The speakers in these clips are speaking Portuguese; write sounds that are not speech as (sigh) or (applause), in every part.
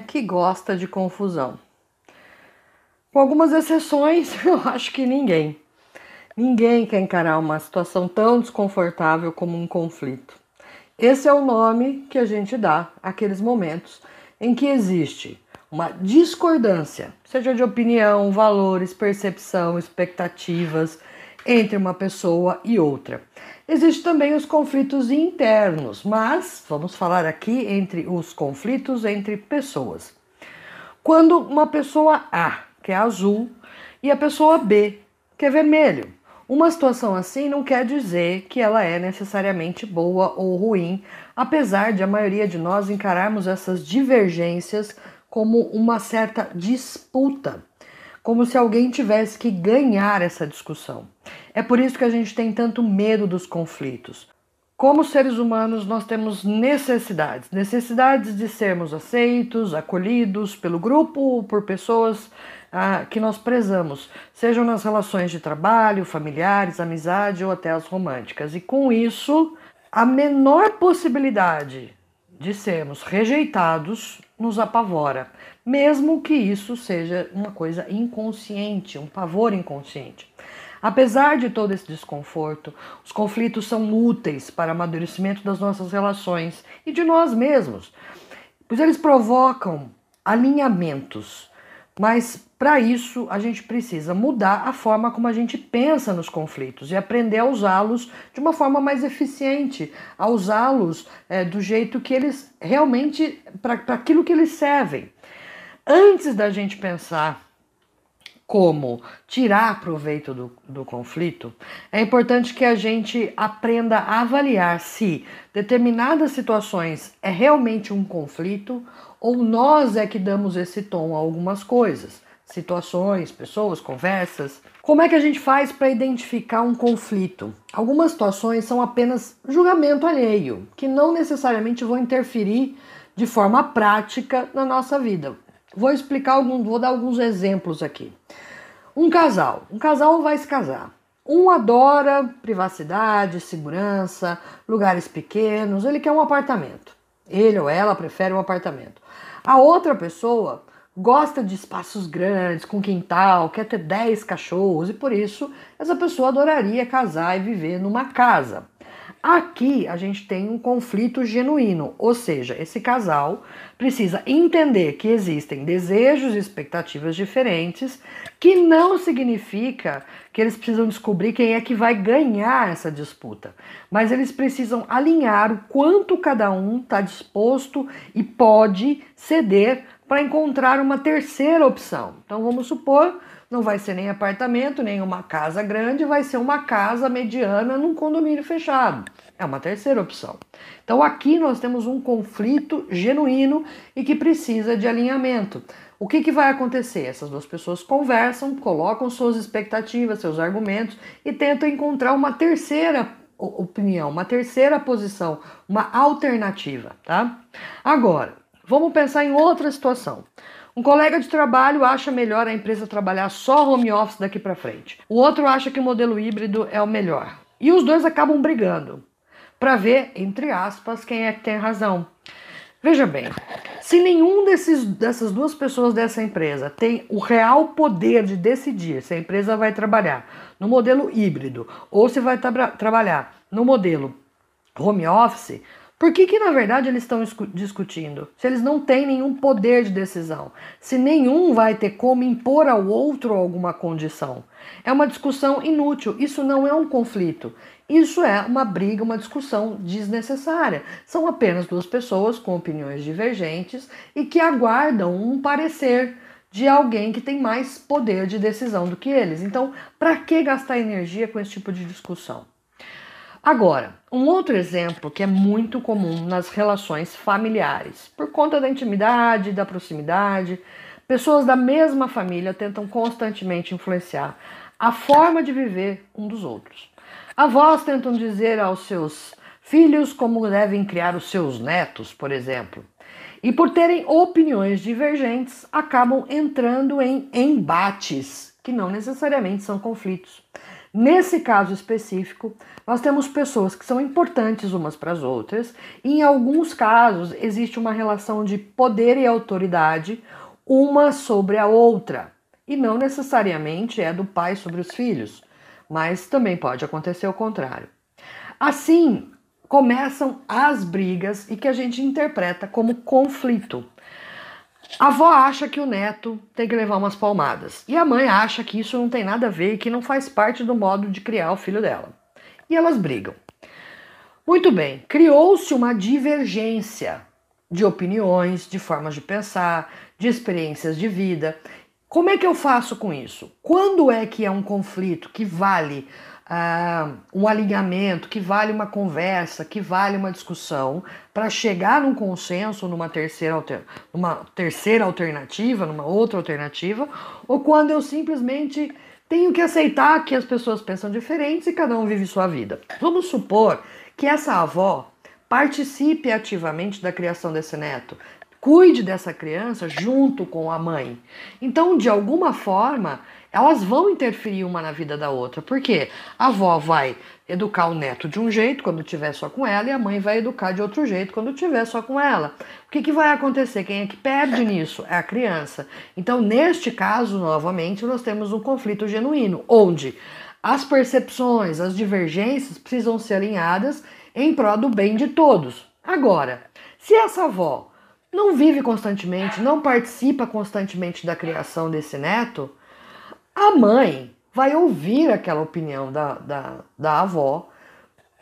que gosta de confusão? Com algumas exceções, (laughs) eu acho que ninguém. Ninguém quer encarar uma situação tão desconfortável como um conflito. Esse é o nome que a gente dá àqueles momentos em que existe uma discordância, seja de opinião, valores, percepção, expectativas entre uma pessoa e outra. Existem também os conflitos internos, mas vamos falar aqui entre os conflitos entre pessoas. Quando uma pessoa A, que é azul, e a pessoa B, que é vermelho. Uma situação assim não quer dizer que ela é necessariamente boa ou ruim, apesar de a maioria de nós encararmos essas divergências como uma certa disputa, como se alguém tivesse que ganhar essa discussão. É por isso que a gente tem tanto medo dos conflitos. Como seres humanos, nós temos necessidades, necessidades de sermos aceitos, acolhidos pelo grupo, por pessoas ah, que nós prezamos, sejam nas relações de trabalho, familiares, amizade ou até as românticas. E com isso, a menor possibilidade de sermos rejeitados nos apavora, mesmo que isso seja uma coisa inconsciente, um pavor inconsciente. Apesar de todo esse desconforto, os conflitos são úteis para amadurecimento das nossas relações e de nós mesmos, pois eles provocam alinhamentos. Mas para isso a gente precisa mudar a forma como a gente pensa nos conflitos e aprender a usá-los de uma forma mais eficiente, a usá-los é, do jeito que eles realmente, para aquilo que eles servem. Antes da gente pensar como tirar proveito do, do conflito, é importante que a gente aprenda a avaliar se determinadas situações é realmente um conflito ou nós é que damos esse tom a algumas coisas, situações, pessoas, conversas. Como é que a gente faz para identificar um conflito? Algumas situações são apenas julgamento alheio, que não necessariamente vão interferir de forma prática na nossa vida. Vou explicar alguns, vou dar alguns exemplos aqui. Um casal, um casal vai se casar. Um adora privacidade, segurança, lugares pequenos, ele quer um apartamento. Ele ou ela prefere um apartamento. A outra pessoa gosta de espaços grandes, com quintal, quer ter 10 cachorros e por isso essa pessoa adoraria casar e viver numa casa. Aqui a gente tem um conflito genuíno, ou seja, esse casal precisa entender que existem desejos e expectativas diferentes, que não significa que eles precisam descobrir quem é que vai ganhar essa disputa, mas eles precisam alinhar o quanto cada um está disposto e pode ceder para encontrar uma terceira opção. Então vamos supor não vai ser nem apartamento, nem uma casa grande, vai ser uma casa mediana num condomínio fechado. É uma terceira opção. Então aqui nós temos um conflito genuíno e que precisa de alinhamento. O que, que vai acontecer? Essas duas pessoas conversam, colocam suas expectativas, seus argumentos e tentam encontrar uma terceira opinião, uma terceira posição, uma alternativa, tá? Agora, vamos pensar em outra situação. Um colega de trabalho acha melhor a empresa trabalhar só home office daqui para frente. O outro acha que o modelo híbrido é o melhor. E os dois acabam brigando para ver, entre aspas, quem é que tem razão. Veja bem, se nenhum desses, dessas duas pessoas dessa empresa tem o real poder de decidir se a empresa vai trabalhar no modelo híbrido ou se vai tra trabalhar no modelo home office, por que, que na verdade eles estão discutindo? Se eles não têm nenhum poder de decisão, se nenhum vai ter como impor ao outro alguma condição. É uma discussão inútil, isso não é um conflito. Isso é uma briga, uma discussão desnecessária. São apenas duas pessoas com opiniões divergentes e que aguardam um parecer de alguém que tem mais poder de decisão do que eles. Então, para que gastar energia com esse tipo de discussão? Agora, um outro exemplo que é muito comum nas relações familiares, por conta da intimidade, da proximidade, pessoas da mesma família tentam constantemente influenciar a forma de viver um dos outros. Avós tentam dizer aos seus filhos como devem criar os seus netos, por exemplo. E por terem opiniões divergentes, acabam entrando em embates, que não necessariamente são conflitos. Nesse caso específico, nós temos pessoas que são importantes umas para as outras, e em alguns casos existe uma relação de poder e autoridade uma sobre a outra, e não necessariamente é do pai sobre os filhos, mas também pode acontecer o contrário. Assim, começam as brigas e que a gente interpreta como conflito. A avó acha que o neto tem que levar umas palmadas. E a mãe acha que isso não tem nada a ver e que não faz parte do modo de criar o filho dela. E elas brigam. Muito bem, criou-se uma divergência de opiniões, de formas de pensar, de experiências de vida. Como é que eu faço com isso? Quando é que é um conflito que vale uh, um alinhamento, que vale uma conversa, que vale uma discussão, para chegar num consenso, numa terceira, alter, numa terceira alternativa, numa outra alternativa, ou quando eu simplesmente tenho que aceitar que as pessoas pensam diferentes e cada um vive sua vida. Vamos supor que essa avó participe ativamente da criação desse neto, cuide dessa criança junto com a mãe. Então, de alguma forma, elas vão interferir uma na vida da outra. Porque a avó vai educar o neto de um jeito quando estiver só com ela e a mãe vai educar de outro jeito quando estiver só com ela. O que, que vai acontecer? Quem é que perde nisso? É a criança. Então, neste caso, novamente, nós temos um conflito genuíno, onde as percepções, as divergências precisam ser alinhadas em prol do bem de todos. Agora, se essa avó não vive constantemente, não participa constantemente da criação desse neto, a mãe vai ouvir aquela opinião da, da, da avó,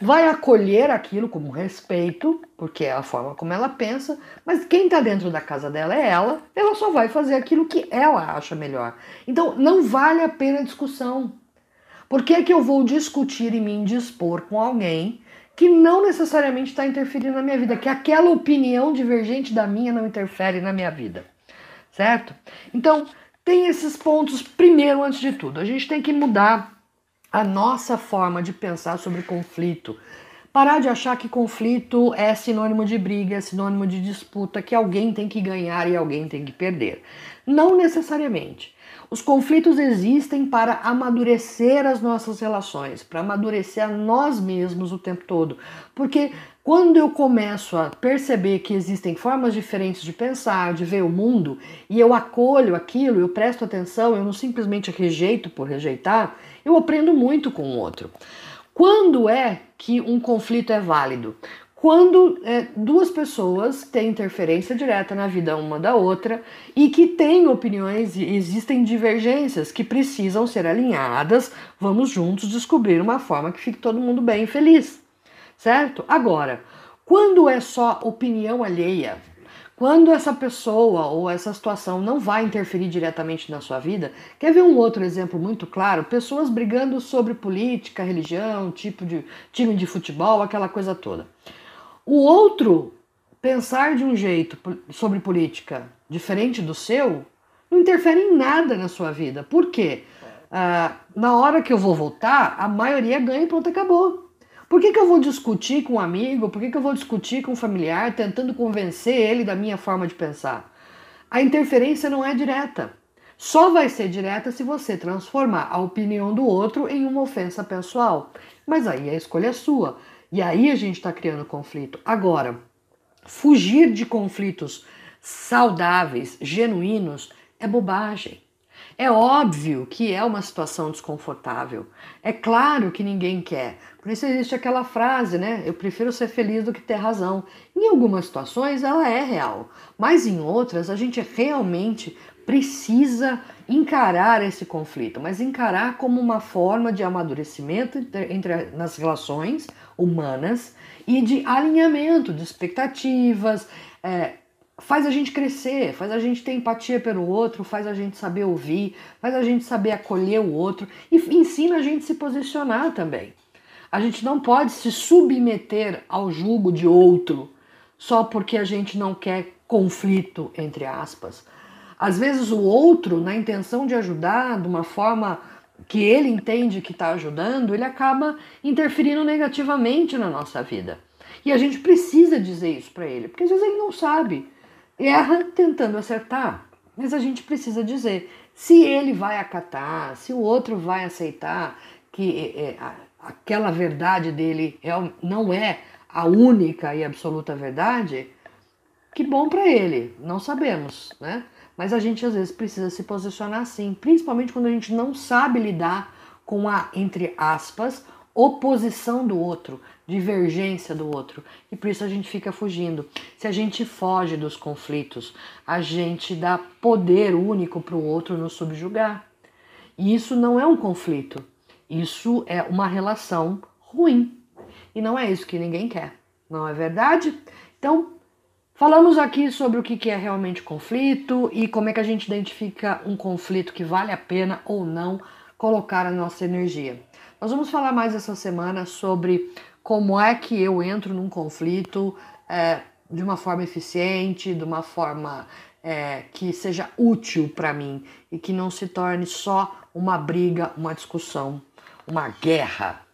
vai acolher aquilo como respeito, porque é a forma como ela pensa, mas quem está dentro da casa dela é ela, ela só vai fazer aquilo que ela acha melhor. Então não vale a pena discussão. Por que, que eu vou discutir e me indispor com alguém que não necessariamente está interferindo na minha vida, que aquela opinião divergente da minha não interfere na minha vida, certo? Então, tem esses pontos primeiro antes de tudo. A gente tem que mudar a nossa forma de pensar sobre conflito. Parar de achar que conflito é sinônimo de briga, é sinônimo de disputa, que alguém tem que ganhar e alguém tem que perder. Não necessariamente. Os conflitos existem para amadurecer as nossas relações, para amadurecer a nós mesmos o tempo todo. Porque quando eu começo a perceber que existem formas diferentes de pensar, de ver o mundo, e eu acolho aquilo, eu presto atenção, eu não simplesmente rejeito por rejeitar, eu aprendo muito com o outro. Quando é que um conflito é válido? Quando é, duas pessoas têm interferência direta na vida uma da outra e que têm opiniões e existem divergências que precisam ser alinhadas, vamos juntos descobrir uma forma que fique todo mundo bem e feliz certo? Agora, quando é só opinião alheia, quando essa pessoa ou essa situação não vai interferir diretamente na sua vida, quer ver um outro exemplo muito claro? Pessoas brigando sobre política, religião, tipo de time de futebol, aquela coisa toda. O outro pensar de um jeito sobre política diferente do seu não interfere em nada na sua vida. Por quê? Ah, na hora que eu vou votar, a maioria ganha e pronto, acabou. Por que, que eu vou discutir com um amigo? Por que, que eu vou discutir com um familiar tentando convencer ele da minha forma de pensar? A interferência não é direta. Só vai ser direta se você transformar a opinião do outro em uma ofensa pessoal. Mas aí a escolha é sua. E aí a gente está criando conflito. Agora, fugir de conflitos saudáveis, genuínos, é bobagem. É óbvio que é uma situação desconfortável. É claro que ninguém quer. Por isso existe aquela frase, né? Eu prefiro ser feliz do que ter razão. Em algumas situações ela é real, mas em outras a gente realmente precisa encarar esse conflito, mas encarar como uma forma de amadurecimento entre, entre nas relações humanas e de alinhamento de expectativas, é, faz a gente crescer, faz a gente ter empatia pelo outro, faz a gente saber ouvir, faz a gente saber acolher o outro e ensina a gente se posicionar também. A gente não pode se submeter ao jugo de outro só porque a gente não quer conflito, entre aspas. Às vezes o outro, na intenção de ajudar de uma forma que ele entende que está ajudando, ele acaba interferindo negativamente na nossa vida. E a gente precisa dizer isso para ele, porque às vezes ele não sabe erra tentando acertar. Mas a gente precisa dizer se ele vai acatar, se o outro vai aceitar, que é, é aquela verdade dele é, não é a única e absoluta verdade, que bom para ele, não sabemos, né? Mas a gente às vezes precisa se posicionar assim, principalmente quando a gente não sabe lidar com a, entre aspas, oposição do outro, divergência do outro. E por isso a gente fica fugindo. Se a gente foge dos conflitos, a gente dá poder único para o outro nos subjugar. E isso não é um conflito, isso é uma relação ruim. E não é isso que ninguém quer, não é verdade? Então, falamos aqui sobre o que é realmente conflito e como é que a gente identifica um conflito que vale a pena ou não colocar a nossa energia. Nós vamos falar mais essa semana sobre como é que eu entro num conflito é, de uma forma eficiente, de uma forma é, que seja útil para mim e que não se torne só uma briga, uma discussão, uma guerra.